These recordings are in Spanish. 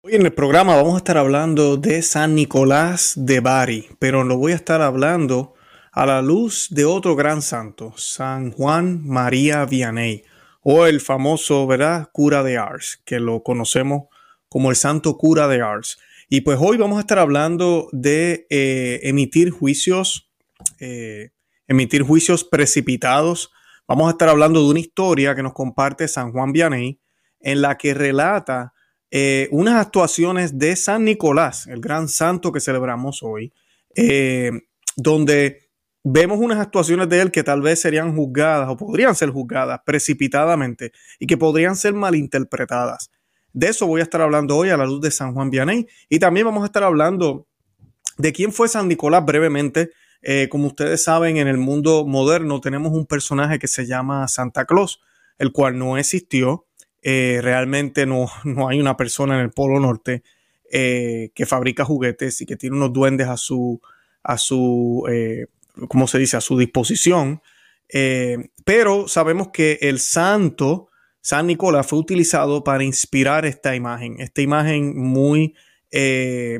Hoy en el programa vamos a estar hablando de San Nicolás de Bari, pero lo voy a estar hablando a la luz de otro gran santo, San Juan María Vianney, o el famoso, ¿verdad?, cura de Ars, que lo conocemos como el santo cura de Ars. Y pues hoy vamos a estar hablando de eh, emitir juicios, eh, emitir juicios precipitados. Vamos a estar hablando de una historia que nos comparte San Juan Vianney, en la que relata eh, unas actuaciones de San Nicolás, el gran santo que celebramos hoy, eh, donde vemos unas actuaciones de él que tal vez serían juzgadas o podrían ser juzgadas precipitadamente y que podrían ser malinterpretadas. De eso voy a estar hablando hoy a la luz de San Juan Vianney y también vamos a estar hablando de quién fue San Nicolás brevemente. Eh, como ustedes saben, en el mundo moderno tenemos un personaje que se llama Santa Claus, el cual no existió, eh, realmente no, no, hay una persona en el Polo Norte eh, que fabrica juguetes y que tiene unos duendes a su, a su eh, ¿cómo se dice?, a su disposición. pero sabemos que el santo San Nicolás fue utilizado para inspirar esta imagen, esta imagen muy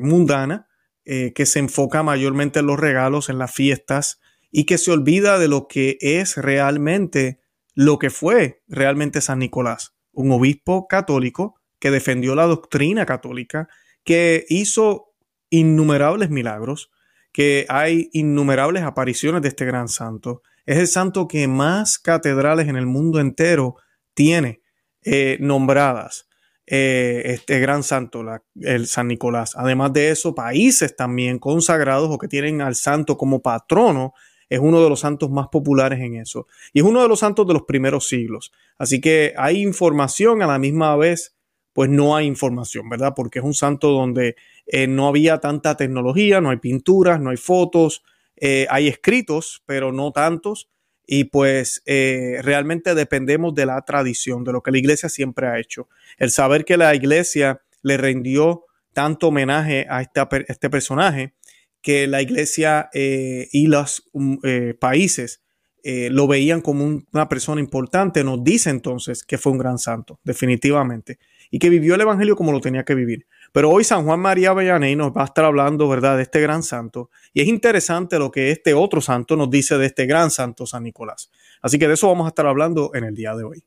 mundana, que se enfoca mayormente en los regalos, en las fiestas, y que se olvida de lo que es realmente, lo que fue realmente San Nicolás un obispo católico que defendió la doctrina católica, que hizo innumerables milagros, que hay innumerables apariciones de este gran santo. Es el santo que más catedrales en el mundo entero tiene eh, nombradas. Eh, este gran santo, el San Nicolás. Además de eso, países también consagrados o que tienen al santo como patrono es uno de los santos más populares en eso. Y es uno de los santos de los primeros siglos. Así que hay información a la misma vez, pues no hay información, ¿verdad? Porque es un santo donde eh, no había tanta tecnología, no hay pinturas, no hay fotos, eh, hay escritos, pero no tantos. Y pues eh, realmente dependemos de la tradición, de lo que la iglesia siempre ha hecho. El saber que la iglesia le rindió tanto homenaje a este personaje, que la iglesia eh, y los um, eh, países eh, lo veían como una persona importante, nos dice entonces que fue un gran santo, definitivamente, y que vivió el Evangelio como lo tenía que vivir. Pero hoy San Juan María Bellaney nos va a estar hablando, ¿verdad?, de este gran santo. Y es interesante lo que este otro santo nos dice de este gran santo San Nicolás. Así que de eso vamos a estar hablando en el día de hoy.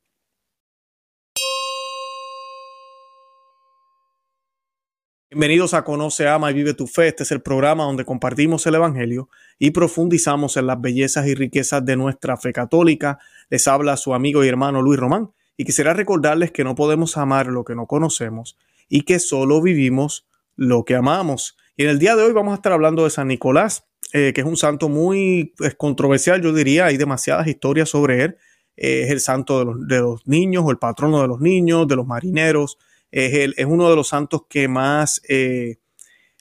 Bienvenidos a Conoce, Ama y Vive tu Fe. Este es el programa donde compartimos el Evangelio y profundizamos en las bellezas y riquezas de nuestra fe católica. Les habla su amigo y hermano Luis Román y quisiera recordarles que no podemos amar lo que no conocemos y que solo vivimos lo que amamos. Y en el día de hoy vamos a estar hablando de San Nicolás, eh, que es un santo muy controversial, yo diría, hay demasiadas historias sobre él. Eh, es el santo de los, de los niños o el patrono de los niños, de los marineros es, uno de los santos que más, eh,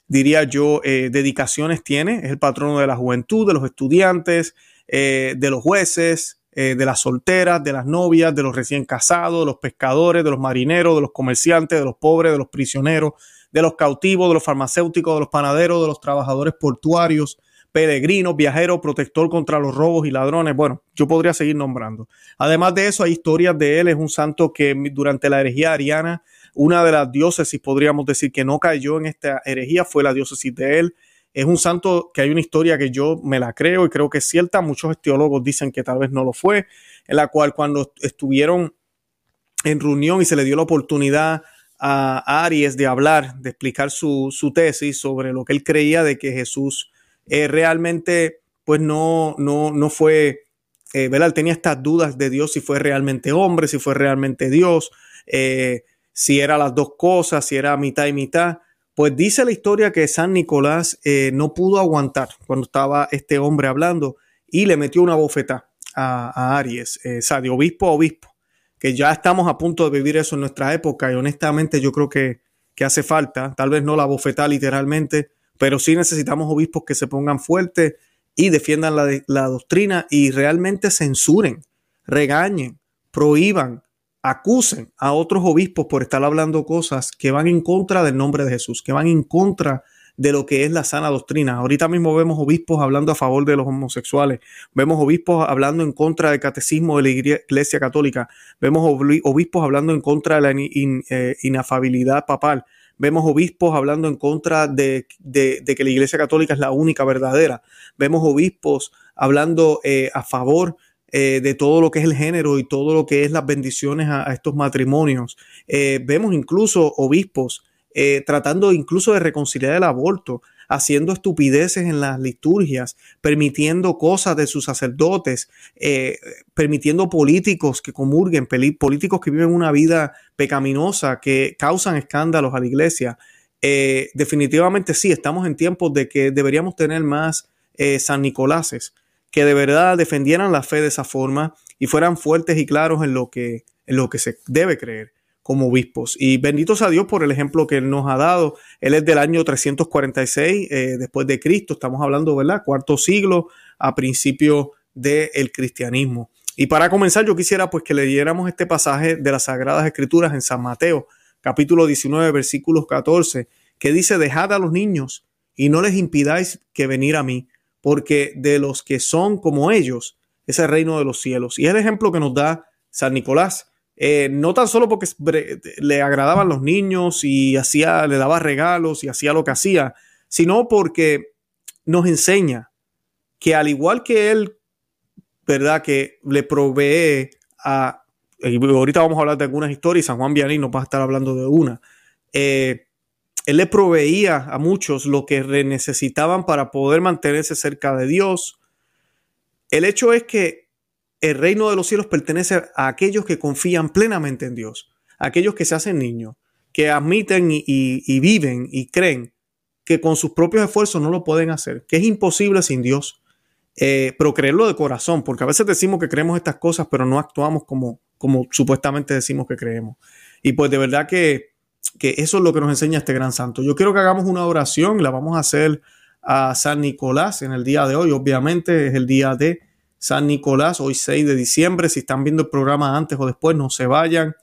diría yo, eh, dedicaciones tiene. Es el patrono de la juventud, de los estudiantes, eh, de los jueces, de las solteras, de las novias, de los recién casados, de los pescadores, de los marineros, de los comerciantes, de los pobres, de los prisioneros, de los cautivos, de los farmacéuticos, de los panaderos, de los trabajadores portuarios, peregrinos, viajeros, protector contra los robos y ladrones. Bueno, yo podría seguir nombrando. Además de eso, hay historias de él. Es un santo que durante la herejía ariana una de las diócesis, podríamos decir, que no cayó en esta herejía fue la diócesis de él. Es un santo que hay una historia que yo me la creo y creo que es cierta. Muchos teólogos dicen que tal vez no lo fue, en la cual cuando estuvieron en reunión y se le dio la oportunidad a Aries de hablar, de explicar su, tesis sobre lo que él creía de que Jesús eh, realmente, pues no, no, no fue, eh, ¿verdad? Él tenía estas dudas de Dios si fue realmente hombre, si fue realmente Dios. Eh, si era las dos cosas, si era mitad y mitad. Pues dice la historia que San Nicolás eh, no pudo aguantar cuando estaba este hombre hablando y le metió una bofeta a, Aries, eh, o sea, de obispo a obispo, que ya estamos a punto de vivir eso en nuestra época y honestamente yo creo que, que hace falta, tal vez no la bofeta literalmente, pero sí necesitamos obispos que se pongan fuertes y defiendan la, la doctrina y realmente censuren, regañen, prohíban acusen a otros obispos por estar hablando cosas que van en contra del nombre de Jesús, que van en contra de lo que es la sana doctrina. Ahorita mismo vemos obispos hablando a favor de los homosexuales, vemos obispos hablando en contra del catecismo de la Iglesia Católica, vemos obispos hablando en contra de la eh, inafabilidad papal. vemos obispos hablando en contra de, que la Iglesia Católica es la única verdadera, vemos obispos hablando eh, a favor eh, de todo lo que es el género y todo lo que es las bendiciones a, estos matrimonios. Eh, vemos incluso obispos tratando incluso de reconciliar el aborto, haciendo estupideces en las liturgias, permitiendo cosas de sus sacerdotes, eh, permitiendo políticos que comulguen, políticos que viven una vida pecaminosa, que causan escándalos a la iglesia. Eh, definitivamente sí, estamos en tiempos de que deberíamos tener más eh, San Nicoláses, que de verdad defendieran la fe de esa forma y fueran fuertes y claros en lo que, en lo que se debe creer como obispos. Y bendito sea Dios por el ejemplo que Él nos ha dado. Él es del año 346 eh, después de Cristo, estamos hablando, ¿verdad? Cuarto siglo a principio del cristianismo. Y para comenzar, yo quisiera pues que leyéramos este pasaje de las Sagradas Escrituras en San Mateo, capítulo 19, versículos 14, que dice, dejad a los niños y no les impidáis que venir a mí, porque de los que son como ellos es el reino de los cielos. Y es el ejemplo que nos da San Nicolás eh, no tan solo porque le agradaban los niños y hacía, le daba regalos y hacía lo que hacía, sino porque nos enseña que al igual que él, ¿verdad? Que le provee a, ahorita vamos a hablar de algunas historias, San Juan Vianney nos va a estar hablando de una, eh, él le proveía a muchos lo que necesitaban para poder mantenerse cerca de Dios. El hecho es que el reino de los cielos pertenece a aquellos que confían plenamente en Dios, aquellos que se hacen niños, que admiten y, viven y creen que con sus propios esfuerzos no lo pueden hacer, que es imposible sin Dios, eh, pero creerlo de corazón, porque a veces decimos que creemos estas cosas, pero no actuamos como, como supuestamente decimos que creemos. Y pues de verdad que, que eso es lo que nos enseña este gran santo. Yo quiero que hagamos una oración, la vamos a hacer a San Nicolás en el día de hoy, obviamente es el día de San Nicolás, hoy 6 de diciembre. Si están viendo el programa antes o después, no se vayan,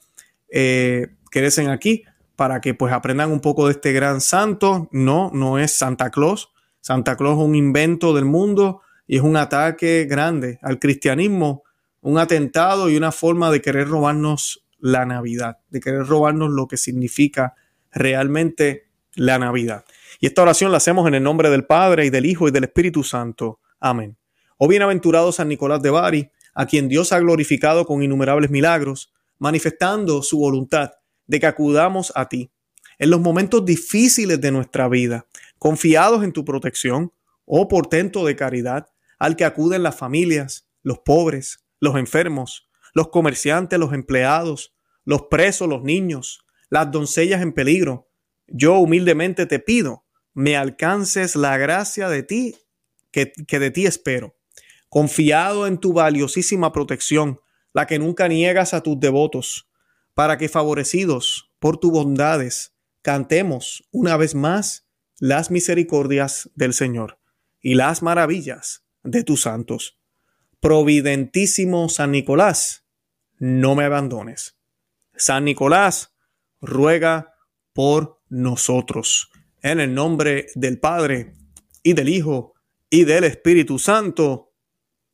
eh, quédense aquí para que pues aprendan un poco de este gran santo. No, no es Santa Claus. Santa Claus es un invento del mundo y es un ataque grande al cristianismo, un atentado y una forma de querer robarnos la Navidad, de querer robarnos lo que significa realmente la Navidad. Y esta oración la hacemos en el nombre del Padre y del Hijo y del Espíritu Santo. Amén. Oh bienaventurado San Nicolás de Bari, a quien Dios ha glorificado con innumerables milagros, manifestando su voluntad de que acudamos a ti en los momentos difíciles de nuestra vida, confiados en tu protección, oh portento de caridad, al que acuden las familias, los pobres, los enfermos, los comerciantes, los empleados, los presos, los niños, las doncellas en peligro. Yo humildemente te pido, me alcances la gracia de ti, que, que de ti espero confiado en tu valiosísima protección, la que nunca niegas a tus devotos, para que favorecidos por tus bondades, cantemos una vez más las misericordias del Señor y las maravillas de tus santos. Providentísimo San Nicolás, no me abandones. San Nicolás, ruega por nosotros. En el nombre del Padre, y del Hijo, y del Espíritu Santo.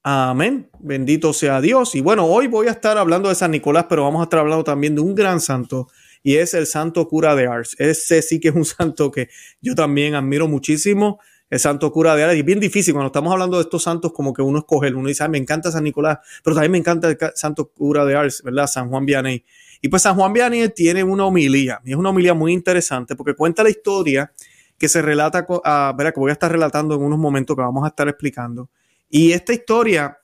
Amén. Bendito sea Dios. Y bueno, hoy voy a estar hablando de San Nicolás, pero vamos a estar hablando también de un gran santo y es el santo cura de Ars. Ese sí que es un santo que yo también admiro muchísimo. El santo cura de Ars. Y es bien difícil cuando estamos hablando de estos santos, como que uno escoge, uno dice, me encanta San Nicolás, pero también me encanta el santo cura de Ars, ¿verdad? San Juan Vianney. Y pues San Juan Vianney tiene una homilía, y es una homilía muy interesante porque cuenta la historia que se relata, a, ¿verdad? que voy a estar relatando en unos momentos que vamos a estar explicando y esta historia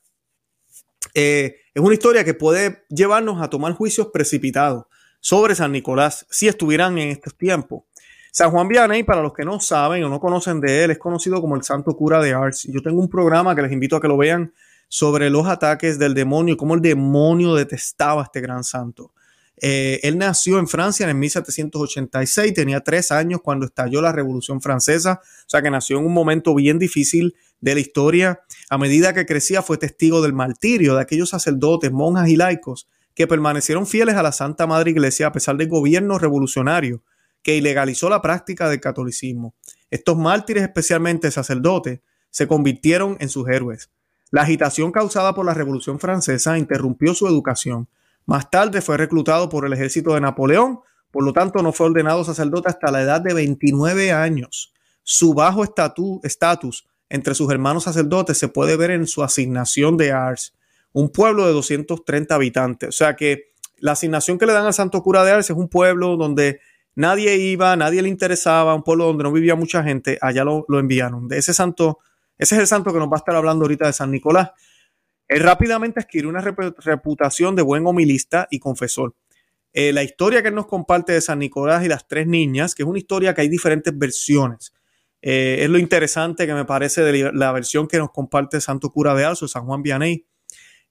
eh, es una historia que puede llevarnos a tomar juicios precipitados sobre San Nicolás si estuvieran en estos tiempos. San Juan Vianney, para los que no saben o no conocen de él, es conocido como el Santo Cura de Ars. Yo tengo un programa que les invito a que lo vean sobre los ataques del demonio cómo el demonio detestaba a este gran santo. Eh, él nació en Francia en 1786, tenía tres años cuando estalló la Revolución Francesa, o sea que nació en un momento bien difícil de la historia. A medida que crecía fue testigo del martirio de aquellos sacerdotes, monjas y laicos que permanecieron fieles a la Santa Madre Iglesia a pesar del gobierno revolucionario que ilegalizó la práctica del catolicismo. Estos mártires, especialmente sacerdotes, se convirtieron en sus héroes. La agitación causada por la Revolución Francesa interrumpió su educación más tarde fue reclutado por el ejército de Napoleón por lo tanto no fue ordenado sacerdote hasta la edad de 29 años. Su bajo estatus entre sus hermanos sacerdotes se puede ver en su asignación de Ars, un pueblo de 230 habitantes. O sea que la asignación que le dan al santo cura de Ars es un pueblo donde nadie iba, nadie le interesaba, un pueblo donde no vivía mucha gente, allá lo, lo enviaron. De ese santo, ese es el santo que nos va a estar hablando ahorita de San Nicolás. Él rápidamente adquirió una reputación de buen homilista y confesor. Eh, la historia que él nos comparte de San Nicolás y las tres niñas, que es una historia que hay diferentes versiones. Eh, es lo interesante que me parece de la versión que nos comparte Santo Cura de Alzo, San Juan Vianney.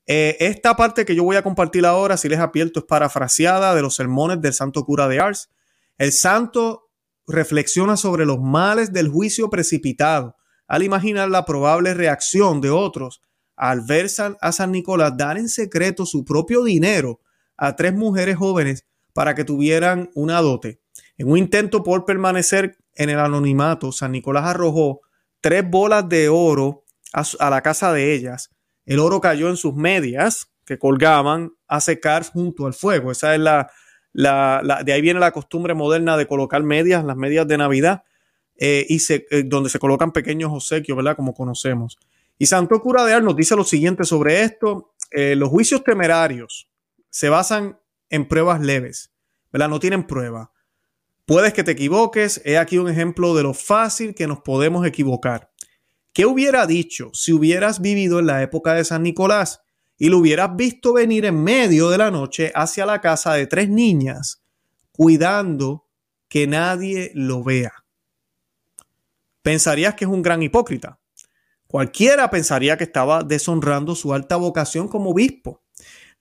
Eh, esta parte que yo voy a compartir ahora, si les apierto, es parafraseada de los sermones del Santo Cura de Ars. El santo reflexiona sobre los males del juicio precipitado al imaginar la probable reacción de otros al ver a San Nicolás dar en secreto su propio dinero a tres mujeres jóvenes para que tuvieran una dote. En un intento por permanecer en el anonimato, San Nicolás arrojó tres bolas de oro a, la casa de ellas. El oro cayó en sus medias que colgaban a secar junto al fuego. Esa es la, de ahí viene la costumbre moderna de colocar medias, las medias de Navidad, eh, y se, eh, donde se colocan pequeños obsequios, ¿verdad? Como conocemos. Y Santo Cura de nos dice lo siguiente sobre esto. Eh, los juicios temerarios se basan en pruebas leves, ¿verdad? No tienen prueba. Puedes que te equivoques. He aquí un ejemplo de lo fácil que nos podemos equivocar. ¿Qué hubiera dicho si hubieras vivido en la época de San Nicolás y lo hubieras visto venir en medio de la noche hacia la casa de tres niñas, cuidando que nadie lo vea? Pensarías que es un gran hipócrita. Cualquiera pensaría que estaba deshonrando su alta vocación como obispo.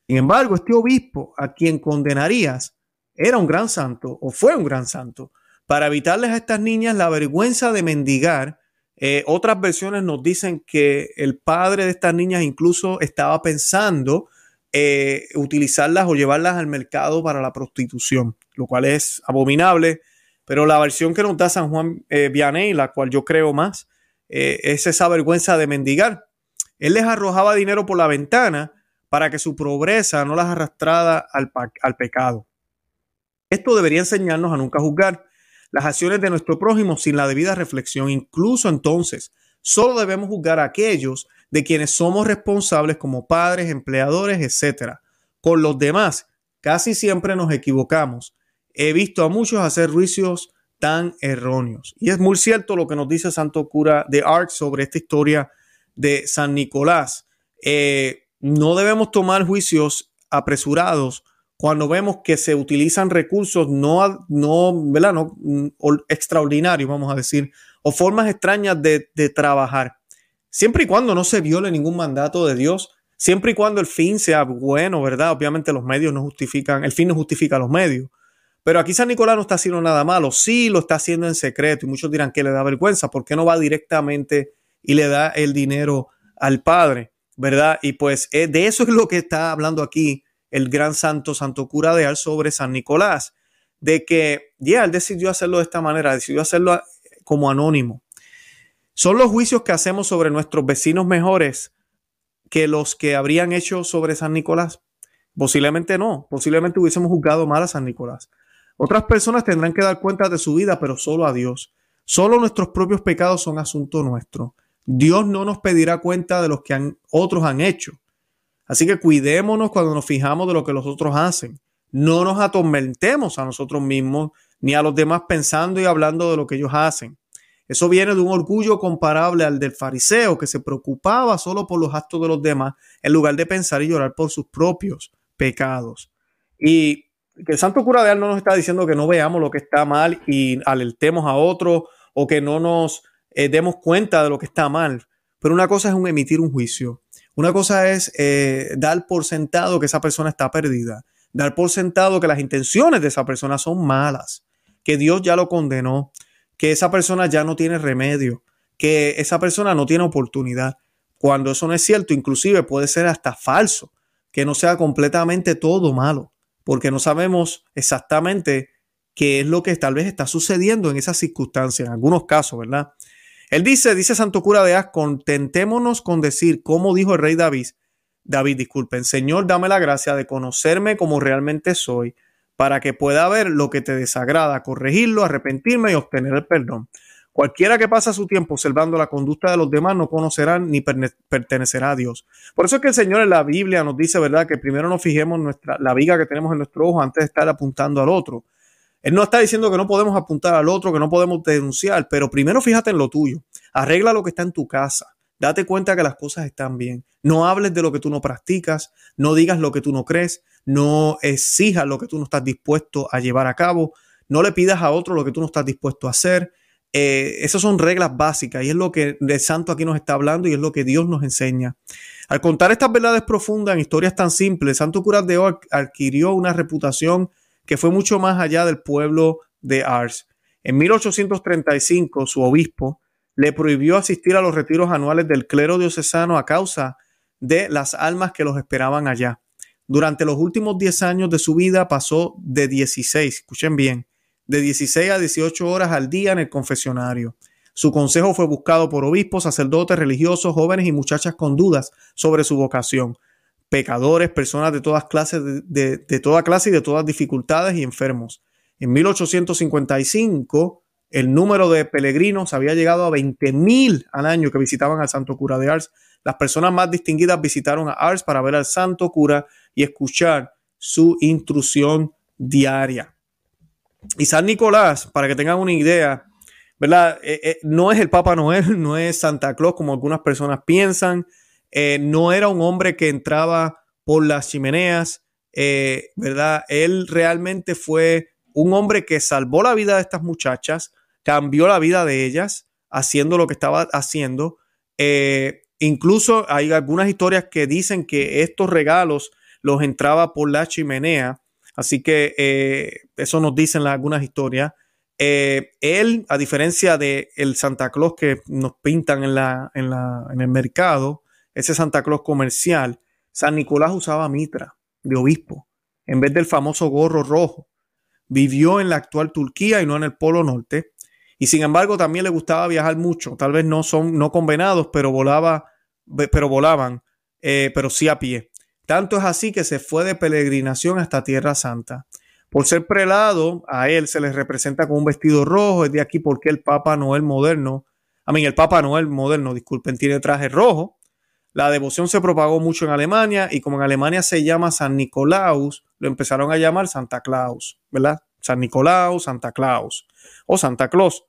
Sin embargo, este obispo a quien condenarías era un gran santo o fue un gran santo. Para evitarles a estas niñas la vergüenza de mendigar, eh, otras versiones nos dicen que el padre de estas niñas incluso estaba pensando eh, utilizarlas o llevarlas al mercado para la prostitución, lo cual es abominable. Pero la versión que nos da San Juan eh, la cual yo creo más, eh, es esa vergüenza de mendigar. Él les arrojaba dinero por la ventana para que su pobreza no las arrastrara al, al pecado. Esto debería enseñarnos a nunca juzgar las acciones de nuestro prójimo sin la debida reflexión. Incluso entonces, solo debemos juzgar a aquellos de quienes somos responsables como padres, empleadores, etc. Con los demás, casi siempre nos equivocamos. He visto a muchos hacer juicios tan erróneos. Y es muy cierto lo que nos dice Santo Cura de Arc sobre esta historia de San Nicolás. Eh, no debemos tomar juicios apresurados cuando vemos que se utilizan recursos no, ¿verdad? no mm, extraordinarios, vamos a decir, o formas extrañas de, de trabajar. Siempre y cuando no se viole ningún mandato de Dios, siempre y cuando el fin sea bueno, ¿verdad? Obviamente los medios no justifican, el fin no justifica los medios. Pero aquí San Nicolás no está haciendo nada malo, sí lo está haciendo en secreto y muchos dirán que le da vergüenza, ¿por qué no va directamente y le da el dinero al Padre? ¿Verdad? Y pues eh, de eso es lo que está hablando aquí el gran santo, santo cura de Al sobre San Nicolás, de que ya él decidió hacerlo de esta manera, decidió hacerlo eh, como anónimo. Son los juicios que hacemos sobre nuestros vecinos mejores que los que habrían hecho sobre San Nicolás. Posiblemente no, posiblemente hubiésemos juzgado mal a San Nicolás. Otras personas tendrán que dar cuenta de su vida, pero solo a Dios. Solo nuestros propios pecados son asunto nuestro. Dios no nos pedirá cuenta de los que otros han hecho. Así que cuidémonos cuando nos fijamos de lo que los otros hacen. No nos atormentemos a nosotros mismos ni a los demás pensando y hablando de lo que ellos hacen. Eso viene de un orgullo comparable al del fariseo que se preocupaba solo por los actos de los demás en lugar de pensar y llorar por sus propios pecados. Y que el santo cura de Ar no nos está diciendo que no veamos lo que está mal y alertemos a otro o que no nos eh, demos cuenta de lo que está mal. Pero una cosa es un emitir un juicio. Una cosa es eh, dar por sentado que esa persona está perdida. Dar por sentado que las intenciones de esa persona son malas. Que Dios ya lo condenó. Que esa persona ya no tiene remedio. Que esa persona no tiene oportunidad. Cuando eso no es cierto, inclusive puede ser hasta falso. Que no sea completamente todo malo porque no sabemos exactamente qué es lo que tal vez está sucediendo en esas circunstancias, en algunos casos, ¿verdad? Él dice, dice Santo Cura de As, contentémonos con decir, como dijo el rey David, David, disculpen, Señor, dame la gracia de conocerme como realmente soy, para que pueda ver lo que te desagrada, corregirlo, arrepentirme y obtener el perdón. Cualquiera que pasa su tiempo observando la conducta de los demás no conocerá ni pertenecerá a Dios. Por eso es que el Señor en la Biblia nos dice, ¿verdad?, que primero nos fijemos nuestra, la viga que tenemos en nuestro ojo antes de estar apuntando al otro. Él no está diciendo que no podemos apuntar al otro, que no podemos denunciar, pero primero fíjate en lo tuyo. Arregla lo que está en tu casa. Date cuenta que las cosas están bien. No hables de lo que tú no practicas, no digas lo que tú no crees, no exijas lo que tú no estás dispuesto a llevar a cabo, no le pidas a otro lo que tú no estás dispuesto a hacer. Eh, esas son reglas básicas y es lo que el santo aquí nos está hablando y es lo que Dios nos enseña. Al contar estas verdades profundas en historias tan simples, Santo Curas de adquirió una reputación que fue mucho más allá del pueblo de Ars. En 1835, su obispo le prohibió asistir a los retiros anuales del clero diocesano a causa de las almas que los esperaban allá. Durante los últimos 10 años de su vida pasó de 16, escuchen bien, de 16 a 18 horas al día en el confesionario. Su consejo fue buscado por obispos, sacerdotes, religiosos, jóvenes y muchachas con dudas sobre su vocación, pecadores, personas de todas clases, de, de toda clase y de todas dificultades y enfermos. En 1855, el número de peregrinos había llegado a 20.000 al año que visitaban al Santo Cura de Ars. Las personas más distinguidas visitaron a Ars para ver al Santo Cura y escuchar su instrucción diaria. Y San Nicolás, para que tengan una idea, ¿verdad? Eh, eh, no es el Papa Noel, no es Santa Claus como algunas personas piensan, eh, no era un hombre que entraba por las chimeneas, ¿verdad? Él realmente fue un hombre que salvó la vida de estas muchachas, cambió la vida de ellas haciendo lo que estaba haciendo. incluso hay algunas historias que dicen que estos regalos los entraba por la chimenea. Así que eh, eso nos dicen algunas historias. Eh, él, a diferencia de el Santa Claus que nos pintan en, la, en, la, en el mercado, ese Santa Claus comercial, San Nicolás usaba mitra de obispo en vez del famoso gorro rojo. Vivió en la actual Turquía y no en el Polo Norte. Y sin embargo, también le gustaba viajar mucho. Tal vez no son no convenados, pero volaba, pero volaban, eh, pero sí a pie. Tanto es así que se fue de peregrinación hasta Tierra Santa. Por ser prelado, a él se le representa con un vestido rojo, es de aquí porque el Papa Noel moderno, a mí el Papa Noel moderno, disculpen, tiene traje rojo. La devoción se propagó mucho en Alemania y como en Alemania se llama San Nicolaus, lo empezaron a llamar Santa Claus, ¿verdad? San Nicolaus, Santa Claus o Santa Claus.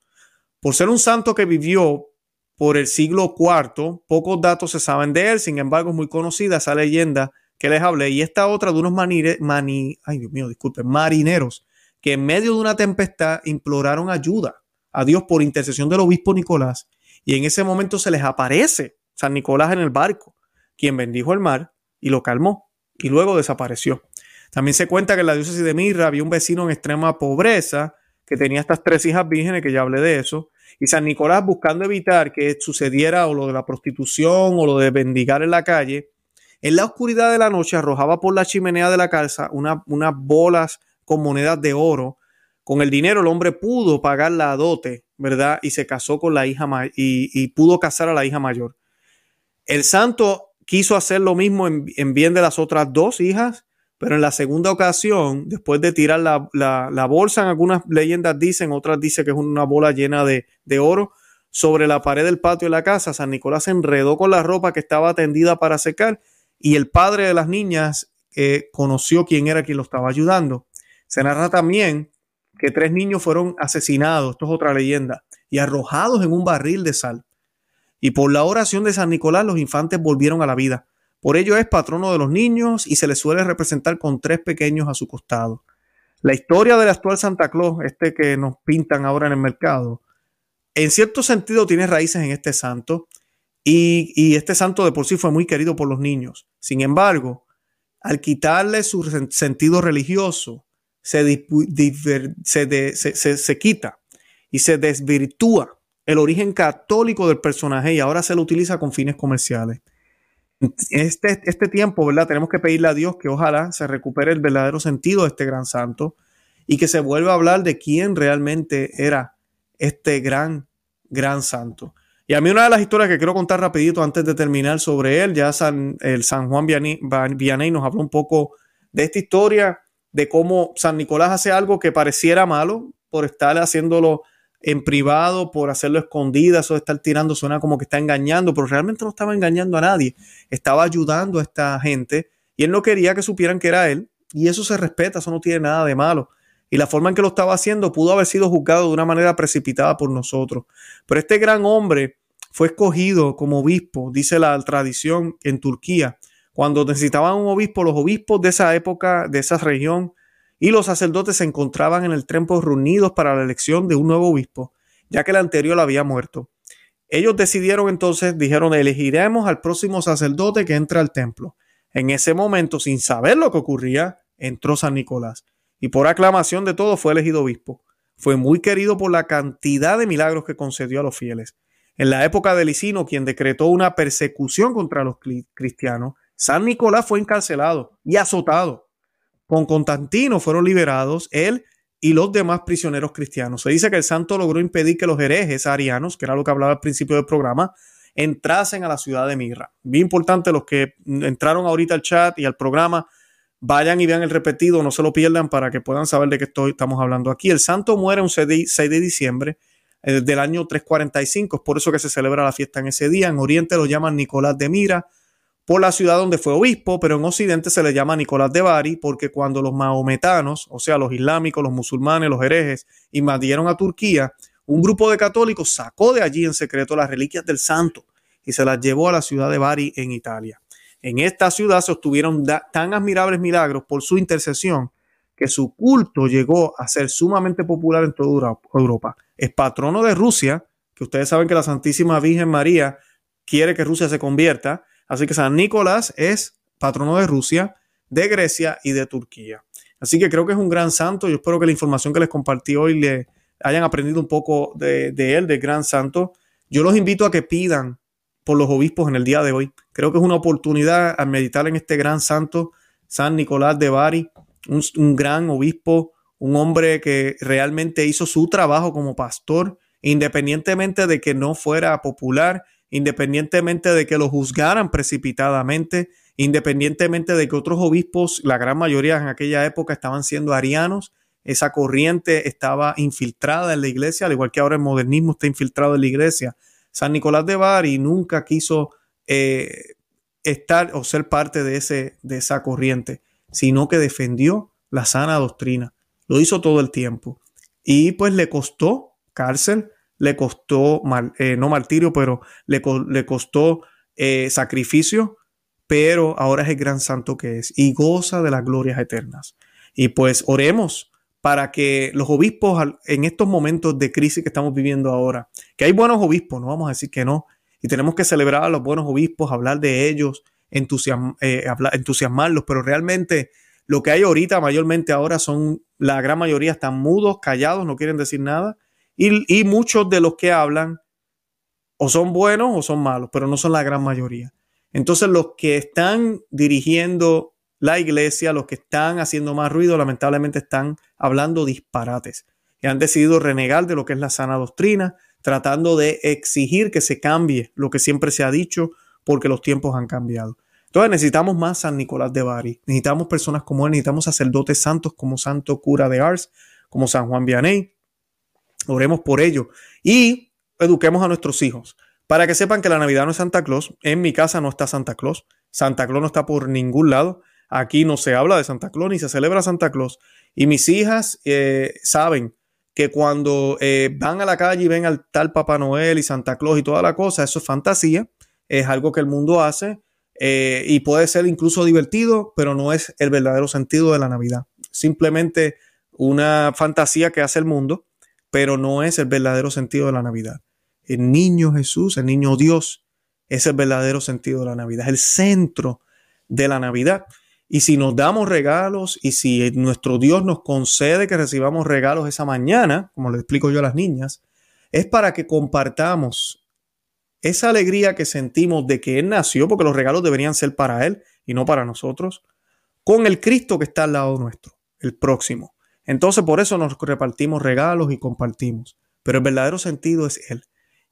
Por ser un santo que vivió por el siglo IV, pocos datos se saben de él, sin embargo es muy conocida esa leyenda que les hablé, y esta otra de unos manire, mani, ay Dios mío, marineros que en medio de una tempestad imploraron ayuda a Dios por intercesión del obispo Nicolás, y en ese momento se les aparece San Nicolás en el barco, quien bendijo el mar y lo calmó, y luego desapareció. También se cuenta que en la diócesis de Mirra había un vecino en extrema pobreza que tenía estas tres hijas vírgenes, que ya hablé de eso, y San Nicolás buscando evitar que sucediera o lo de la prostitución o lo de bendigar en la calle, en la oscuridad de la noche arrojaba por la chimenea de la casa unas bolas con monedas de oro. Con el dinero el hombre pudo pagar la dote, ¿verdad? Y se casó con la hija y, y pudo casar a la hija mayor. El santo quiso hacer lo mismo en, bien de las otras dos hijas, pero en la segunda ocasión, después de tirar la, bolsa, en algunas leyendas dicen, otras dicen que es una bola llena de, oro, sobre la pared del patio de la casa, San Nicolás se enredó con la ropa que estaba tendida para secar y el padre de las niñas eh, conoció quién era quien lo estaba ayudando. Se narra también que tres niños fueron asesinados, esto es otra leyenda, y arrojados en un barril de sal. Y por la oración de San Nicolás los infantes volvieron a la vida. Por ello es patrono de los niños y se le suele representar con tres pequeños a su costado. La historia del actual Santa Claus, este que nos pintan ahora en el mercado, en cierto sentido tiene raíces en este santo, y, este santo de por sí fue muy querido por los niños. Sin embargo, al quitarle su sentido religioso, se, se, quita y se desvirtúa el origen católico del personaje y ahora se lo utiliza con fines comerciales. Este, este tiempo, ¿verdad? Tenemos que pedirle a Dios que ojalá se recupere el verdadero sentido de este gran santo y que se vuelva a hablar de quién realmente era este gran, gran santo. Y a mí una de las historias que quiero contar rapidito antes de terminar sobre él, ya San, el San Juan Vianney, nos habló un poco de esta historia de cómo San Nicolás hace algo que pareciera malo por estar haciéndolo en privado, por hacerlo escondida, eso de estar tirando suena como que está engañando, pero realmente no estaba engañando a nadie, estaba ayudando a esta gente y él no quería que supieran que era él y eso se respeta, eso no tiene nada de malo. Y la forma en que lo estaba haciendo pudo haber sido juzgado de una manera precipitada por nosotros. Pero este gran hombre fue escogido como obispo, dice la tradición en Turquía. Cuando necesitaban un obispo, los obispos de esa época, de esa región, y los sacerdotes se encontraban en el templo reunidos para la elección de un nuevo obispo, ya que el anterior había muerto. Ellos decidieron entonces, dijeron, elegiremos al próximo sacerdote que entre al templo. En ese momento, sin saber lo que ocurría, entró San Nicolás y por aclamación de todos fue elegido obispo. Fue muy querido por la cantidad de milagros que concedió a los fieles. En la época de Licino, quien decretó una persecución contra los cristianos, San Nicolás fue encarcelado y azotado con Constantino fueron liberados él y los demás prisioneros cristianos. Se dice que el santo logró impedir que los herejes arianos, que era lo que hablaba al principio del programa, entrasen a la ciudad de Mirra. Bien importante los que entraron ahorita al chat y al programa, vayan y vean el repetido, no se lo pierdan para que puedan saber de qué estoy, estamos hablando aquí. El santo muere un 6 de diciembre eh, del año 345, es por eso que se celebra la fiesta en ese día. En Oriente lo llaman Nicolás de Mira, por la ciudad donde fue obispo, pero en Occidente se le llama Nicolás de Bari porque cuando los mahometanos, o sea, los islámicos, los musulmanes, los herejes, invadieron a Turquía, un grupo de católicos sacó de allí en secreto las reliquias del santo y se las llevó a la ciudad de Bari en Italia. En esta ciudad se obtuvieron tan admirables milagros por su intercesión que su culto llegó a ser sumamente popular en toda Europa. Es patrono de Rusia, que ustedes saben que la Santísima Virgen María quiere que Rusia se convierta, Así que San Nicolás es patrono de Rusia, de Grecia y de Turquía. Así que creo que es un gran santo. Yo espero que la información que les compartí hoy le hayan aprendido un poco de, él, del gran santo. Yo los invito a que pidan por los obispos en el día de hoy. Creo que es una oportunidad a meditar en este gran santo, San Nicolás de Bari, un, un gran obispo, un hombre que realmente hizo su trabajo como pastor, independientemente de que no fuera popular independientemente de que lo juzgaran precipitadamente, independientemente de que otros obispos, la gran mayoría en aquella época estaban siendo arianos, esa corriente estaba infiltrada en la iglesia, al igual que ahora el modernismo está infiltrado en la iglesia. San Nicolás de Bari nunca quiso eh, estar o ser parte de, ese, de esa corriente, sino que defendió la sana doctrina. Lo hizo todo el tiempo. Y pues le costó cárcel, le costó, eh, no martirio, pero le, le costó eh, sacrificio, pero ahora es el gran santo que es y goza de las glorias eternas. Y pues oremos para que los obispos en estos momentos de crisis que estamos viviendo ahora, que hay buenos obispos, no vamos a decir que no, y tenemos que celebrar a los buenos obispos, hablar de ellos, eh, entusiasmarlos, pero realmente lo que hay ahorita mayormente ahora son, la gran mayoría están mudos, callados, no quieren decir nada, y, muchos de los que hablan o son buenos o son malos, pero no son la gran mayoría. Entonces los que están dirigiendo la iglesia, los que están haciendo más ruido, lamentablemente están hablando disparates y han decidido renegar de lo que es la sana doctrina, tratando de exigir que se cambie lo que siempre se ha dicho porque los tiempos han cambiado. Entonces necesitamos más San Nicolás de Bari, necesitamos personas como él, necesitamos sacerdotes santos como Santo Cura de Ars, como San Juan Vianney, Oremos por ello y eduquemos a nuestros hijos para que sepan que la Navidad no es Santa Claus. En mi casa no está Santa Claus. Santa Claus no está por ningún lado. Aquí no se habla de Santa Claus ni se celebra Santa Claus. Y mis hijas eh, saben que cuando eh, van a la calle y ven al tal Papá Noel y Santa Claus y toda la cosa, eso es fantasía, es algo que el mundo hace eh, y puede ser incluso divertido, pero no es el verdadero sentido de la Navidad. Simplemente una fantasía que hace el mundo pero no es el verdadero sentido de la Navidad. El niño Jesús, el niño Dios, es el verdadero sentido de la Navidad, es el centro de la Navidad. Y si nos damos regalos y si nuestro Dios nos concede que recibamos regalos esa mañana, como le explico yo a las niñas, es para que compartamos esa alegría que sentimos de que Él nació, porque los regalos deberían ser para Él y no para nosotros, con el Cristo que está al lado nuestro, el próximo. Entonces por eso nos repartimos regalos y compartimos. Pero el verdadero sentido es Él.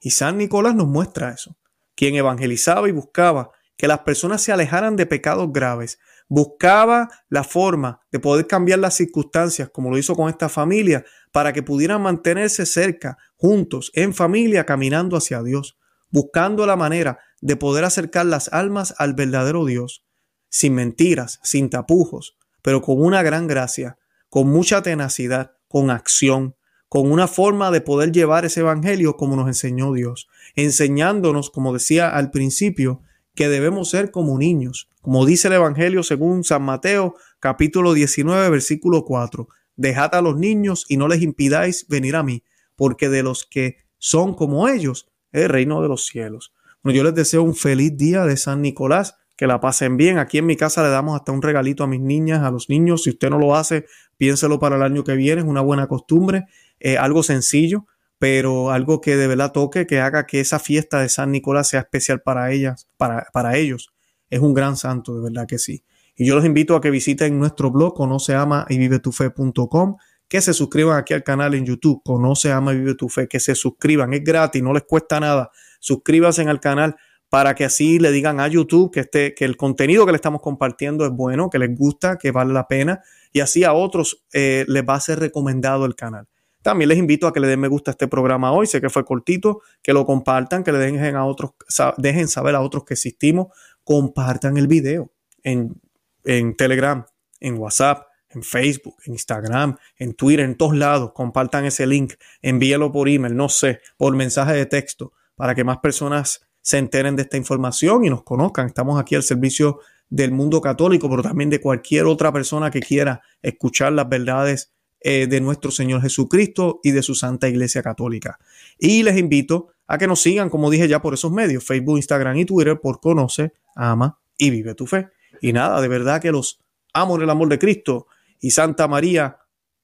Y San Nicolás nos muestra eso. Quien evangelizaba y buscaba que las personas se alejaran de pecados graves buscaba la forma de poder cambiar las circunstancias, como lo hizo con esta familia, para que pudieran mantenerse cerca, juntos, en familia, caminando hacia Dios, buscando la manera de poder acercar las almas al verdadero Dios, sin mentiras, sin tapujos, pero con una gran gracia, con mucha tenacidad, con acción, con una forma de poder llevar ese evangelio como nos enseñó Dios, enseñándonos, como decía al principio, que debemos ser como niños, como dice el evangelio según San Mateo capítulo 19 versículo 4. Dejad a los niños y no les impidáis venir a mí, porque de los que son como ellos es el reino de los cielos. Bueno, yo les deseo un feliz día de San Nicolás, que la pasen bien. Aquí en mi casa le damos hasta un regalito a mis niñas, a los niños. Si usted no lo hace, piénselo para el año que viene, es una buena costumbre, eh, algo sencillo, pero algo que de verdad toque, que haga que esa fiesta de San Nicolás sea especial para ellas, para, para ellos. Es un gran santo, de verdad que sí. Y yo los invito a que visiten nuestro blog conoce, ama y vive tu fe.com, que se suscriban aquí al canal en YouTube, conoce, ama y vive tu fe, que se suscriban, es gratis, no les cuesta nada. Suscríbanse al canal para que así le digan a YouTube que, este, que el contenido que le estamos compartiendo es bueno, que les gusta, que vale la pena y así a otros eh, les va a ser recomendado el canal. También les invito a que le den me gusta a este programa hoy, sé que fue cortito, que lo compartan, que le dejen a otros, dejen saber a otros que existimos, compartan el video en, en Telegram, en WhatsApp, en Facebook, en Instagram, en Twitter, en todos lados, compartan ese link, envíelo por email, no sé, por mensaje de texto, para que más personas se enteren de esta información y nos conozcan. Estamos aquí al servicio del mundo católico, pero también de cualquier otra persona que quiera escuchar las verdades eh, de nuestro Señor Jesucristo y de su Santa Iglesia Católica. Y les invito a que nos sigan, como dije ya, por esos medios, Facebook, Instagram y Twitter, por Conoce, Ama y Vive tu Fe. Y nada, de verdad que los amo en el amor de Cristo y Santa María,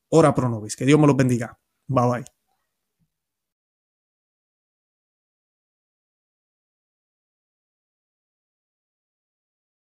ora pro nobis. Que Dios me los bendiga. Bye bye.